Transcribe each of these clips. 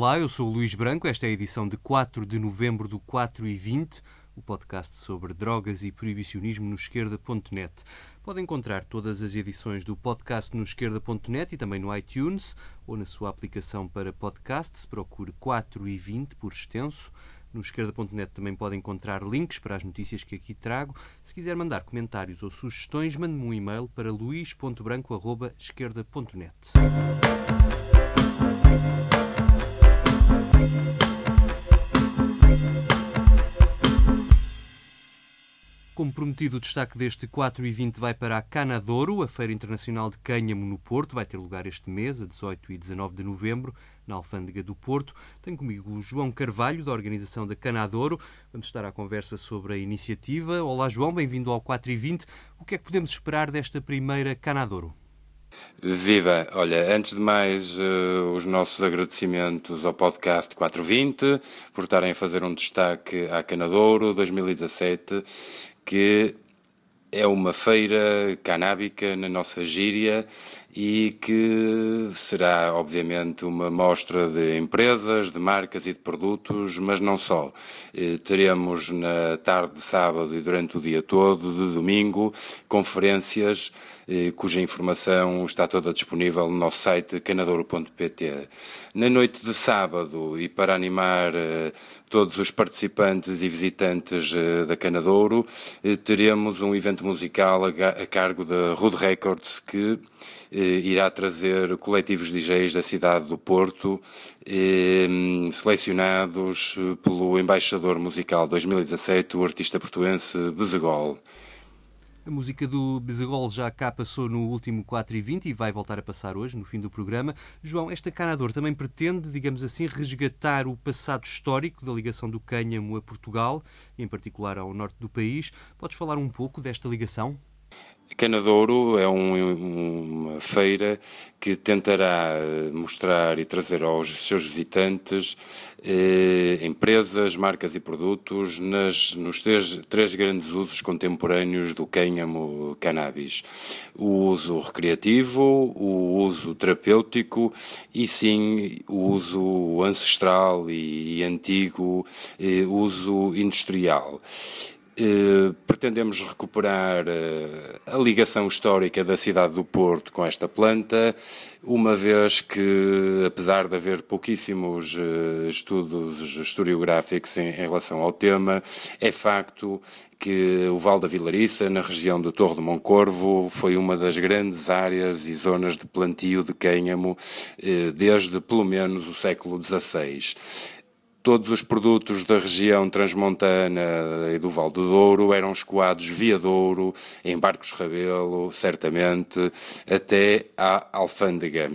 Olá, eu sou o Luís Branco. Esta é a edição de 4 de novembro do 4 e 20, o podcast sobre drogas e proibicionismo no esquerda.net. Pode encontrar todas as edições do podcast no esquerda.net e também no iTunes ou na sua aplicação para podcast. Se procure 4 e 20 por extenso. No esquerda.net também pode encontrar links para as notícias que aqui trago. Se quiser mandar comentários ou sugestões, mande-me um e-mail para luís.branco.esquerda.net. Como prometido, o destaque deste 4 e 20 vai para a Canadouro, a Feira Internacional de Cânhamo no Porto. Vai ter lugar este mês, a 18 e 19 de novembro, na Alfândega do Porto. Tenho comigo o João Carvalho, da organização da Canadouro. Vamos estar à conversa sobre a iniciativa. Olá, João, bem-vindo ao 4 e 20. O que é que podemos esperar desta primeira Canadouro? Viva! Olha, antes de mais, uh, os nossos agradecimentos ao podcast 420 por estarem a fazer um destaque à Canadouro 2017 que é uma feira canábica na nossa gíria e que será, obviamente, uma mostra de empresas, de marcas e de produtos, mas não só. Eh, teremos na tarde de sábado e durante o dia todo, de domingo, conferências eh, cuja informação está toda disponível no nosso site canadouro.pt. Na noite de sábado, e para animar eh, todos os participantes e visitantes da Canadouro, teremos um evento musical a cargo da Rude Records que eh, irá trazer coletivos DJs da cidade do Porto, eh, selecionados pelo embaixador musical 2017, o artista portuense Bezegol. A música do Bezegol já cá passou no último 4 e 20 e vai voltar a passar hoje, no fim do programa. João, esta Canador também pretende, digamos assim, resgatar o passado histórico da ligação do cânhamo a Portugal, em particular ao norte do país. Podes falar um pouco desta ligação? Canadouro é um, uma feira que tentará mostrar e trazer aos seus visitantes eh, empresas, marcas e produtos nas, nos três, três, grandes usos contemporâneos do cânhamo cannabis. O uso recreativo, o uso terapêutico e sim o uso ancestral e, e antigo, eh, uso industrial. Eh, pretendemos recuperar eh, a ligação histórica da cidade do Porto com esta planta, uma vez que, apesar de haver pouquíssimos eh, estudos historiográficos em, em, relação ao tema, é facto que o Val da Vilariça, na região do Torre do Moncorvo, foi uma das grandes áreas e zonas de plantio de cânhamo desde pelo menos o século XVI todos os produtos da região transmontana e do Val do Douro eram escoados via Douro, em barcos Rabelo, certamente, até à Alfândega.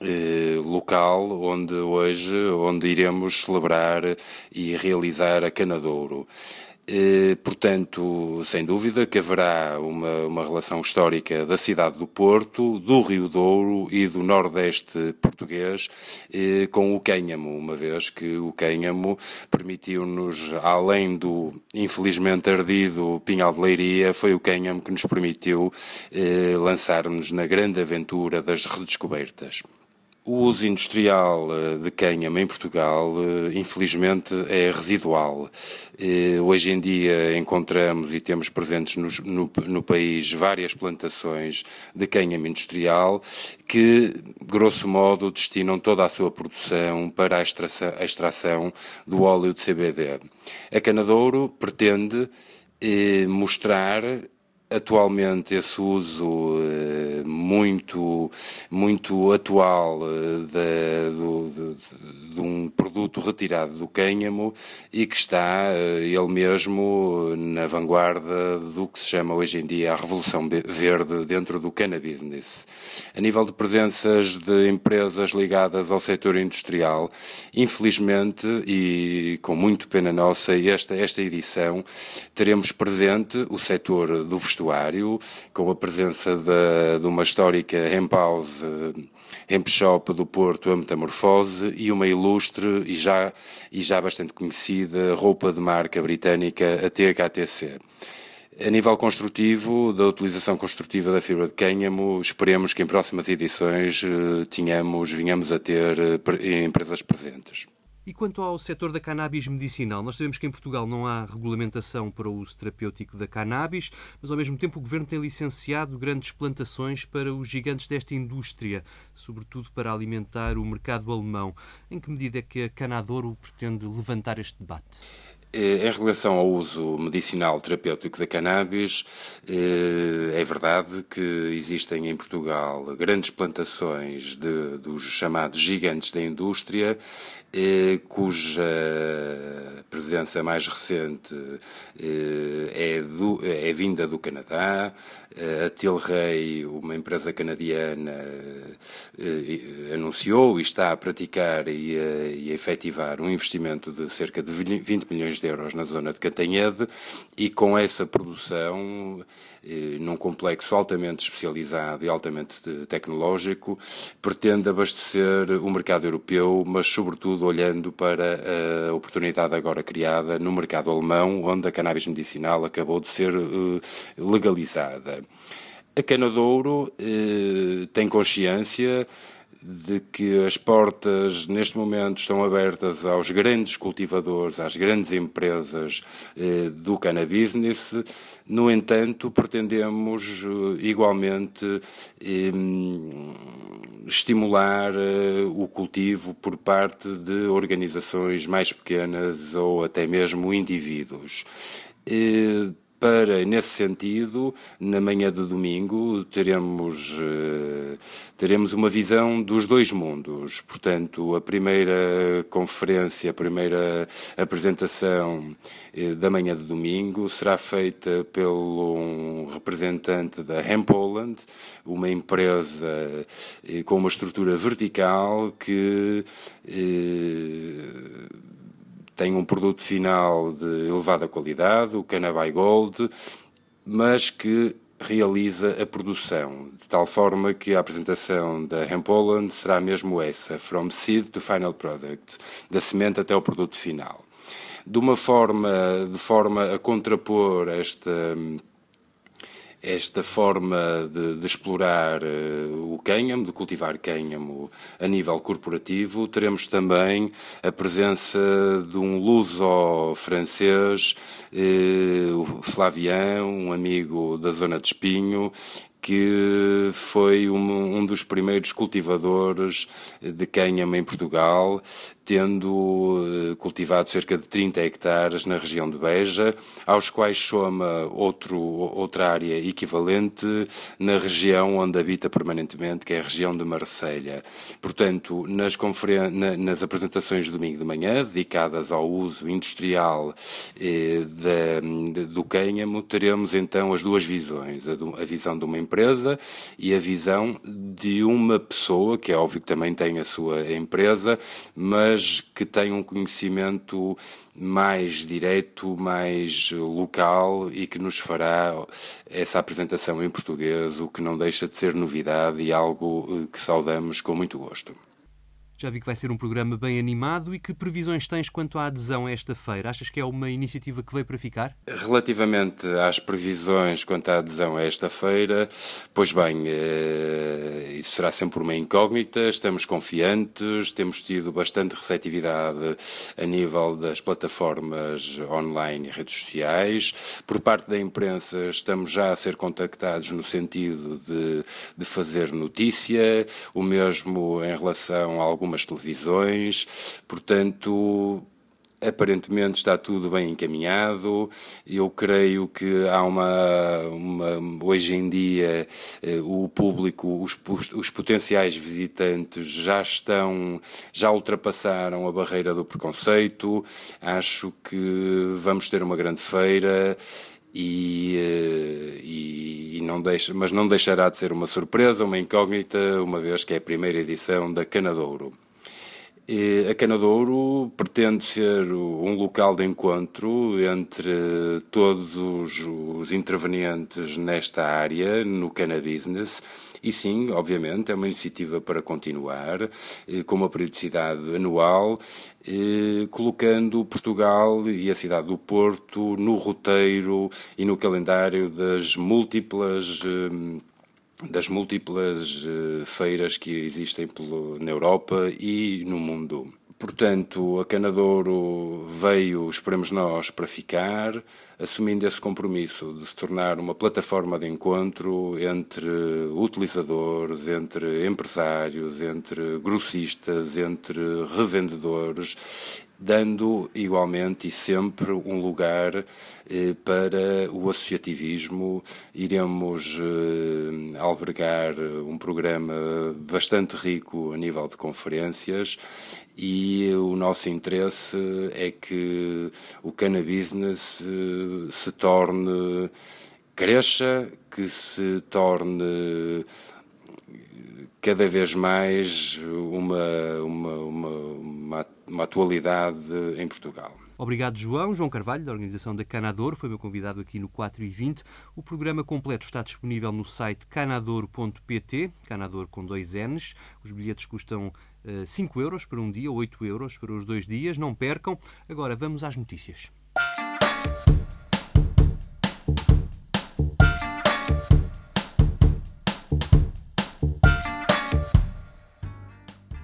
Eh, local onde hoje onde iremos celebrar e realizar a Canadouro. Eh, portanto, sem dúvida que haverá uma, uma, relação histórica da cidade do Porto, do Rio Douro e do Nordeste português eh, com o cânhamo, uma vez que o cânhamo permitiu-nos, além do infelizmente ardido Pinhal de Leiria, foi o cânhamo que nos permitiu eh, lançar-nos na grande aventura das redescobertas. O uso industrial eh, de cânhamo em Portugal, eh, infelizmente, é residual. Eh, hoje em dia encontramos e temos presentes no, no, no país várias plantações de cânhamo industrial que, grosso modo, destinam toda a sua produção para a extração, a extração do óleo de CBD. A Canadouro pretende mostrar atualmente esse uso eh, muito, muito atual eh, de, de, de, um produto retirado do cânhamo e que está eh, ele mesmo na vanguarda do que se chama hoje em dia a revolução verde dentro do cannabis. A nível de presenças de empresas ligadas ao setor industrial, infelizmente e com muito pena nossa, esta, esta edição teremos presente o setor do vestuário vestuário, com a presença de, de uma histórica Hemp House, Hemp Shop do Porto, a Metamorfose, e uma ilustre e já, e já bastante conhecida roupa de marca britânica, a THTC. A nível construtivo, da utilização construtiva da fibra de cânhamo, esperemos que em próximas edições eh, tenhamos, venhamos a ter eh, empresas presentes. E quanto ao setor da cannabis medicinal, nós sabemos que em Portugal não há regulamentação para o uso terapêutico da cannabis, mas ao mesmo tempo o governo tem licenciado grandes plantações para os gigantes desta indústria, sobretudo para alimentar o mercado alemão. Em que medida é que a Canadouro pretende levantar este debate? Eh, em relação ao uso medicinal terapêutico da cannabis, eh, é verdade que existem em Portugal grandes plantações de, dos chamados gigantes da indústria, eh, cuja presença mais recente é, do, é vinda do Canadá. A Tilray, uma empresa canadiana, anunciou e está a praticar e a, e a efetivar um investimento de cerca de 20 milhões de euros na zona de Cantanhede e com essa produção, eh, num complexo altamente especializado e altamente tecnológico, pretende abastecer o mercado europeu, mas sobretudo olhando para a oportunidade agora criada no mercado alemão, onde a cannabis medicinal acabou de ser eh, legalizada. A Cana Douro eh, tem consciência de que as portas neste momento estão abertas aos grandes cultivadores, às grandes empresas eh, do cannabis. No entanto, pretendemos eh, igualmente eh, estimular eh, o cultivo por parte de organizações mais pequenas ou até mesmo indivíduos. Eh, para, nesse sentido, na manhã de domingo, teremos, eh, teremos uma visão dos dois mundos. Portanto, a primeira conferência, a primeira apresentação eh, da manhã de domingo será feita pelo um representante da Hempoland, uma empresa eh, com uma estrutura vertical que tem um produto final de elevada qualidade, o Canabai Gold, mas que realiza a produção, de tal forma que a apresentação da Hempoland será mesmo essa, from seed to final product, da semente até o produto final. De uma forma, de forma a contrapor esta esta forma de, de explorar uh, o cânhamo, de cultivar cânhamo a nível corporativo, teremos também a presença de um luso-francês, uh, o Flavian, um amigo da zona de Espinho, que foi um, um, dos primeiros cultivadores de cânhamo em Portugal, tendo eh, cultivado cerca de 30 hectares na região de Beja, aos quais soma outro, outra área equivalente na região onde habita permanentemente, que é a região de Marselha. Portanto, nas, na, nas apresentações de domingo de manhã, dedicadas ao uso industrial eh, de, do cânhamo, teremos então as duas visões, a, do, a visão de uma empresa e a visão de uma pessoa, que é óbvio que também tem a sua empresa, mas mas que tem um conhecimento mais direto, mais local e que nos fará essa apresentação em português, o que não deixa de ser novidade e algo eh, que saudamos com muito gosto. Já vi que vai ser um programa bem animado e que previsões tens quanto à adesão a esta feira? Achas que é uma iniciativa que veio para ficar? Relativamente às previsões quanto à adesão a esta feira, pois bem, eh, isso será sempre uma incógnita, estamos confiantes, temos tido bastante receptividade a nível das plataformas online e redes sociais. Por parte da imprensa, estamos já a ser contactados no sentido de, de fazer notícia, o mesmo em relação a algumas algumas televisões, portanto, aparentemente está tudo bem encaminhado. Eu creio que há uma, uma hoje em dia eh, o público, os, os, potenciais visitantes já estão, já ultrapassaram a barreira do preconceito. Acho que vamos ter uma grande feira. E, eh, e, e, não deixa, mas não deixará de ser uma surpresa, uma incógnita, uma vez que é a primeira edição da Canadouro. E a Canadouro pretende ser um local de encontro entre todos os, os intervenientes nesta área, no cannabis e sim, obviamente, é uma iniciativa para continuar, eh, com uma periodicidade anual, eh, colocando Portugal e a cidade do Porto no roteiro e no calendário das múltiplas eh, das múltiplas feiras que existem na Europa e no mundo. Portanto, a Canadouro veio, esperemos nós, para ficar, assumindo esse compromisso de se tornar uma plataforma de encontro entre utilizadores, entre empresários, entre grossistas, entre revendedores dando igualmente e sempre um lugar eh, para o associativismo. Iremos eh, albergar um programa bastante rico a nível de conferências e o nosso interesse é que o cannabis eh, se torne, cresça, que se torne cada vez mais uma, uma, uma, uma, uma atualidade em Portugal. Obrigado, João. João Carvalho, da organização da Canador, foi meu convidado aqui no 4 e 20. O programa completo está disponível no site canador.pt, Canador com dois N's. Os bilhetes custam uh, eh, 5 euros para um dia, 8 euros para os dois dias. Não percam. Agora vamos às notícias.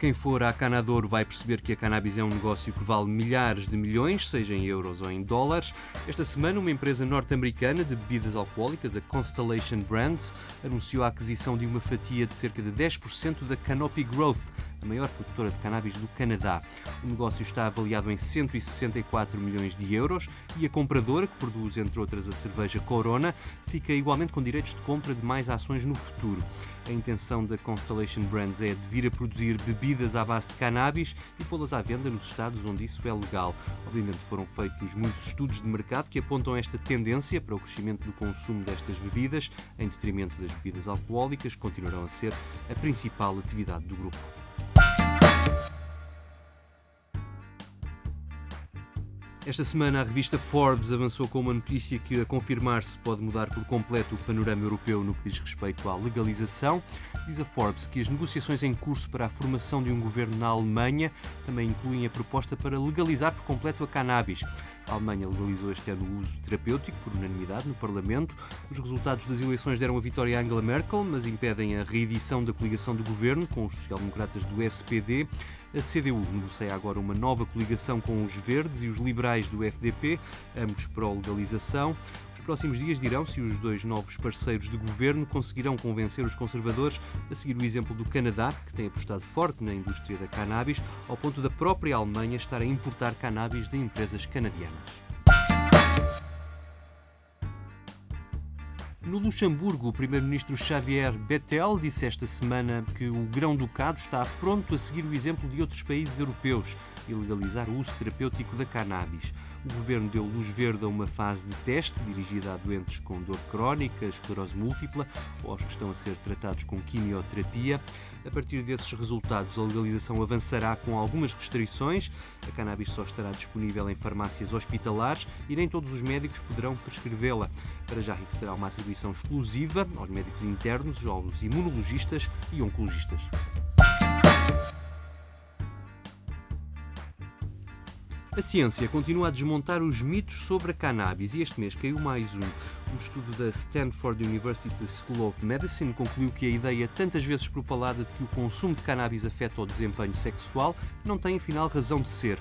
Quem for à Canador vai perceber que a cannabis é um negócio que vale milhares de milhões, seja em euros ou em dólares. Esta semana, uma empresa norte-americana de bebidas alcoólicas, a Constellation Brands, anunciou a aquisição de uma fatia de cerca de 10% da Canopy Growth, a maior produtora de cannabis do Canadá. O negócio está avaliado em 164 milhões de euros e a compradora, que produz entre outras a cerveja Corona, fica igualmente com direitos de compra de mais ações no futuro. A intenção da Constellation Brands é de vir a produzir bebidas à base de cannabis e pô-las à venda nos estados onde isso é legal. Obviamente foram feitos muitos estudos de mercado que apontam esta tendência para o crescimento do consumo destas bebidas, em detrimento das bebidas alcoólicas, que continuarão a ser a principal atividade do grupo. Esta semana a revista Forbes avançou com uma notícia que, a confirmar-se, pode mudar por completo o panorama europeu no que diz respeito à legalização. Diz a Forbes que as negociações em curso para a formação de um governo na Alemanha também incluem a proposta para legalizar por completo a cannabis. A Alemanha legalizou este ano o uso terapêutico por unanimidade no Parlamento. Os resultados das eleições deram a vitória a Angela Merkel, mas impedem a reedição da coligação do governo com os social-democratas do SPD. A CDU negocia agora uma nova coligação com os Verdes e os liberais do FDP, ambos pró-legalização. Os próximos dias dirão se os dois novos parceiros de governo conseguirão convencer os conservadores a seguir o exemplo do Canadá, que tem apostado forte na indústria da cannabis, ao ponto da própria Alemanha estar a importar cannabis de empresas canadianas. No Luxemburgo, o primeiro-ministro Xavier Bettel disse esta semana que o Grão-Ducado está pronto a seguir o exemplo de outros países europeus e legalizar o uso terapêutico da cannabis. O governo deu luz verde a uma fase de teste dirigida a doentes com dor crónica, esclerose múltipla ou aos que estão a ser tratados com quimioterapia. A partir desses resultados, a legalização avançará com algumas restrições. A cannabis só estará disponível em farmácias hospitalares e nem todos os médicos poderão prescrevê-la. Para já, isso será uma atribuição exclusiva aos médicos internos, aos imunologistas e oncologistas. A ciência continua a desmontar os mitos sobre a cannabis e este mês caiu mais um. Um estudo da Stanford University School of Medicine concluiu que a ideia tantas vezes propalada de que o consumo de cannabis afeta o desempenho sexual não tem afinal razão de ser.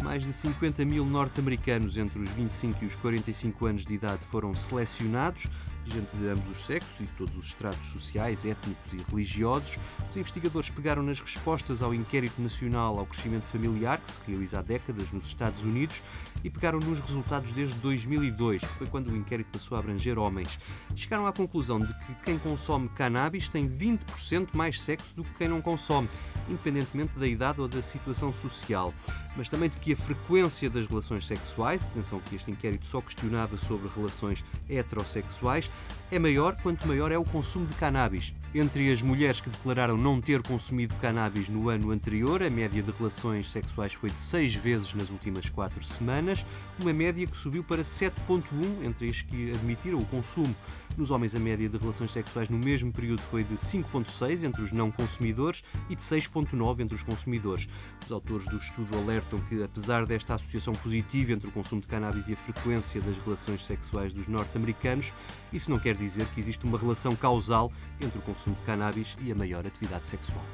Mais de 50 mil norte-americanos entre os 25 e os 45 anos de idade foram selecionados, gente de ambos os sexos e de todos os estratos sociais, étnicos e religiosos. Os investigadores pegaram nas respostas ao Inquérito Nacional ao Crescimento Familiar, que se realiza há décadas nos Estados Unidos, e pegaram nos resultados desde 2002, que foi quando o inquérito passou a abranger homens. Chegaram à conclusão de que quem consome cannabis tem 20% mais sexo do que quem não consome, independentemente da idade ou da situação social. Mas também de que a frequência das relações sexuais, atenção que este inquérito só questionava sobre relações heterossexuais, é maior quanto maior é o consumo de cannabis. Entre as mulheres que declararam não ter consumido cannabis no ano anterior, a média de relações sexuais foi de 6 vezes nas últimas 4 semanas, uma média que subiu para 7,1 entre as que admitiram o consumo. Nos homens, a média de relações sexuais no mesmo período foi de 5,6 entre os não consumidores e de 6,9 entre os consumidores. Os autores do estudo alertam que, apesar desta associação positiva entre o consumo de cannabis e a frequência das relações sexuais dos norte-americanos, isso não quer dizer que existe uma relação causal entre o consumo de cannabis e a maior atividade sexual.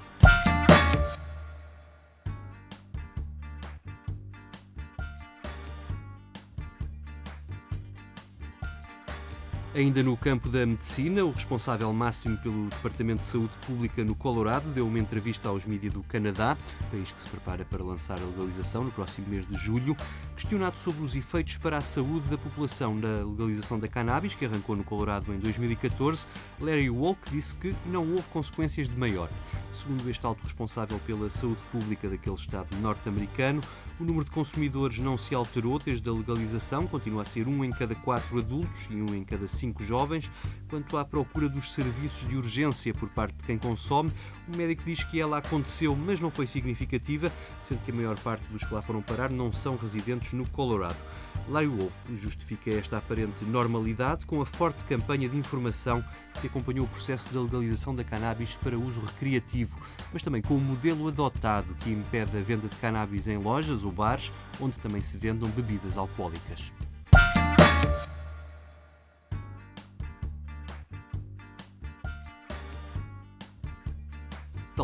Ainda no campo da medicina, o responsável máximo pelo Departamento de Saúde Pública no Colorado deu uma entrevista aos mídias do Canadá, país que se prepara para lançar a legalização no próximo mês de julho. Questionado sobre os efeitos para a saúde da população da legalização da cannabis, que arrancou no Colorado em 2014, Larry Wolk disse que não houve consequências de maior. Segundo este alto responsável pela saúde pública daquele estado norte-americano, o número de consumidores não se alterou desde a legalização, continua a ser um em cada quatro adultos e um em cada cinco jovens. Quanto à procura dos serviços de urgência por parte de quem consome, o médico diz que ela aconteceu, mas não foi significativa, sendo que a maior parte dos que lá foram parar não são residentes no Colorado. Larry Wolf justifica esta aparente normalidade com a forte campanha de informação que acompanhou o processo de legalização da cannabis para uso recreativo, mas também com o modelo adotado que impede a venda de cannabis em lojas ou bares, onde também se vendam bebidas alcoólicas.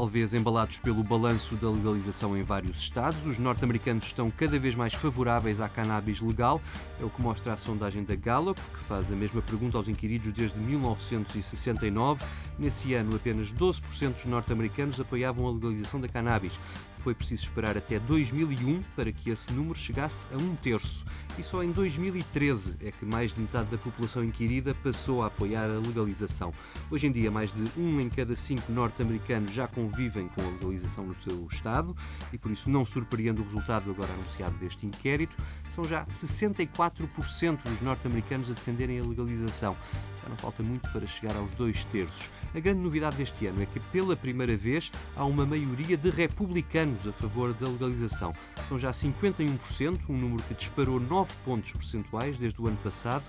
Talvez embalados pelo balanço da legalização em vários estados, os norte-americanos estão cada vez mais favoráveis à cannabis legal. É o que mostra a sondagem da Gallup, que faz a mesma pergunta aos inquiridos desde 1969. Nesse ano, apenas 12% dos norte-americanos apoiavam a legalização da cannabis foi preciso esperar até 2001 para que esse número chegasse a um terço. E só em 2013 é que mais de metade da população inquirida passou a apoiar a legalização. Hoje em dia, mais de um em cada cinco norte-americanos já convivem com a legalização no seu estado e por isso não surpreende o resultado agora anunciado deste inquérito. São já 64% dos norte-americanos a defenderem a legalização. Já não falta muito para chegar aos dois terços. A grande novidade deste ano é que, pela primeira vez, há uma maioria de republicanos a favor da legalização. São já 51%, um número que disparou 9 pontos percentuais desde o ano passado.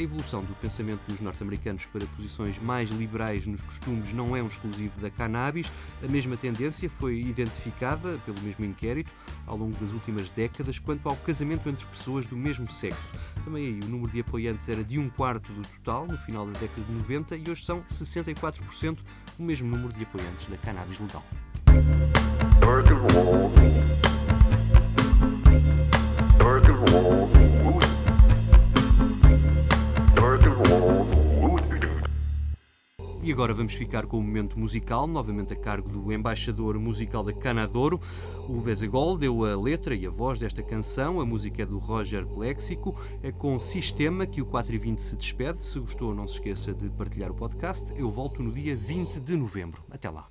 A evolução do pensamento dos norte-americanos para posições mais liberais nos costumes não é um exclusivo da cannabis. A mesma tendência foi identificada pelo mesmo inquérito ao longo das últimas décadas quanto ao casamento entre pessoas do mesmo sexo. Também aí o número de apoiantes era de um quarto do total no final da década de 90 e hoje são 64% o mesmo número de apoiantes da cannabis legal. E agora vamos ficar com o momento musical, novamente a cargo do embaixador musical da Canadouro. O Bezegol deu a letra e a voz desta canção. A música é do Roger Plexico. É com Sistema que o 4 e 20 se despede. Se gostou, não se esqueça de partilhar o podcast. Eu volto no dia 20 de novembro. Até lá.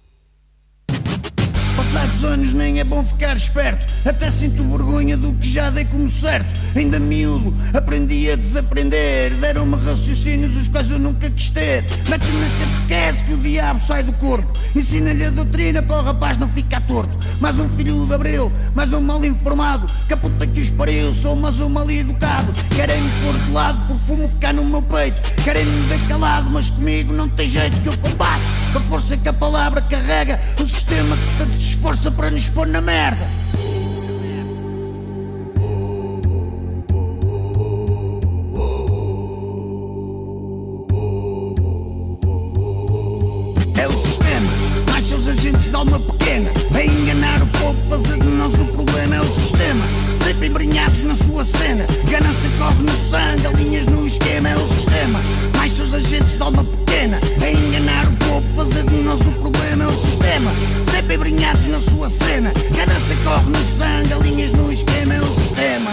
Passados anos nem é bom ficar esperto. Até sinto vergonha do que já dei como certo. Ainda miúdo, aprendi a desaprender. Deram-me raciocínios os quais eu nunca quis ter. Mete-me na que o diabo sai do corpo. Ensina-lhe a doutrina para o rapaz não ficar torto. Mais um filho de abril, mais um mal informado. Que a puta que os pariu, sou mais um mal educado. Querem-me pôr de lado que cá no meu peito. Querem-me ver calado, mas comigo não tem jeito que eu combate Com a força que a palavra carrega O sistema que tanto se esforça para nos pôr na merda. É o sistema, mais seus agentes de alma pequena, a enganar o povo, fazer de nós o problema. É o sistema, sempre embrenhados na sua cena, ganância corre no sangue, alinhas no esquema. É o sistema, mais seus agentes de alma pequena, nós o problema. É o sistema, sempre embrenhados na sua cena, ganância corre no sangue, alinhas no esquema. É o sistema.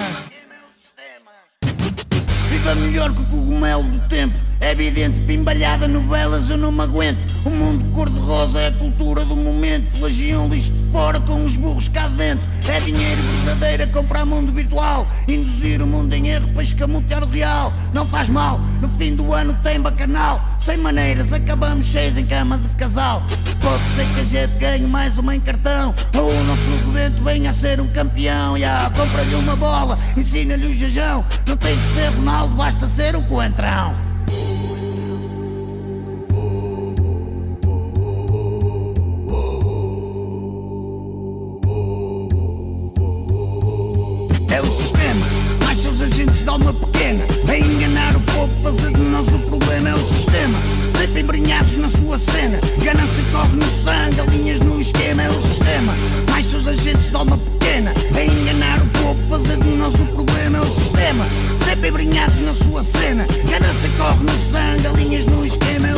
Viva melhor que o cogumelo do tempo. É evidente, pimbalhada, novelas eu não me aguento. O mundo cor-de-rosa é a cultura do momento. Plagiam lixo de fora com os burros cá dentro. É dinheiro verdadeiro a comprar mundo virtual. Induzir o mundo em erro para escamotear o real. Não faz mal, no fim do ano tem bacanal. Sem maneiras, acabamos cheios em cama de casal. Pode ser que a gente ganhe mais uma em cartão. Ou o nosso rebento venha a ser um campeão. Yeah, Compra-lhe uma bola, ensina-lhe o jejão. Não tem que ser Ronaldo, basta ser um coentrão. É o sistema, mais seus agentes de alma pequena A enganar o povo, fazer de nós o problema É o sistema, sempre embrenhados na sua cena. Ganância corre no sangue, alinhas no esquema É o sistema, mais seus agentes de alma pequena embrenhados na sua cena. Ganância corre no sangue, alinhas no esquema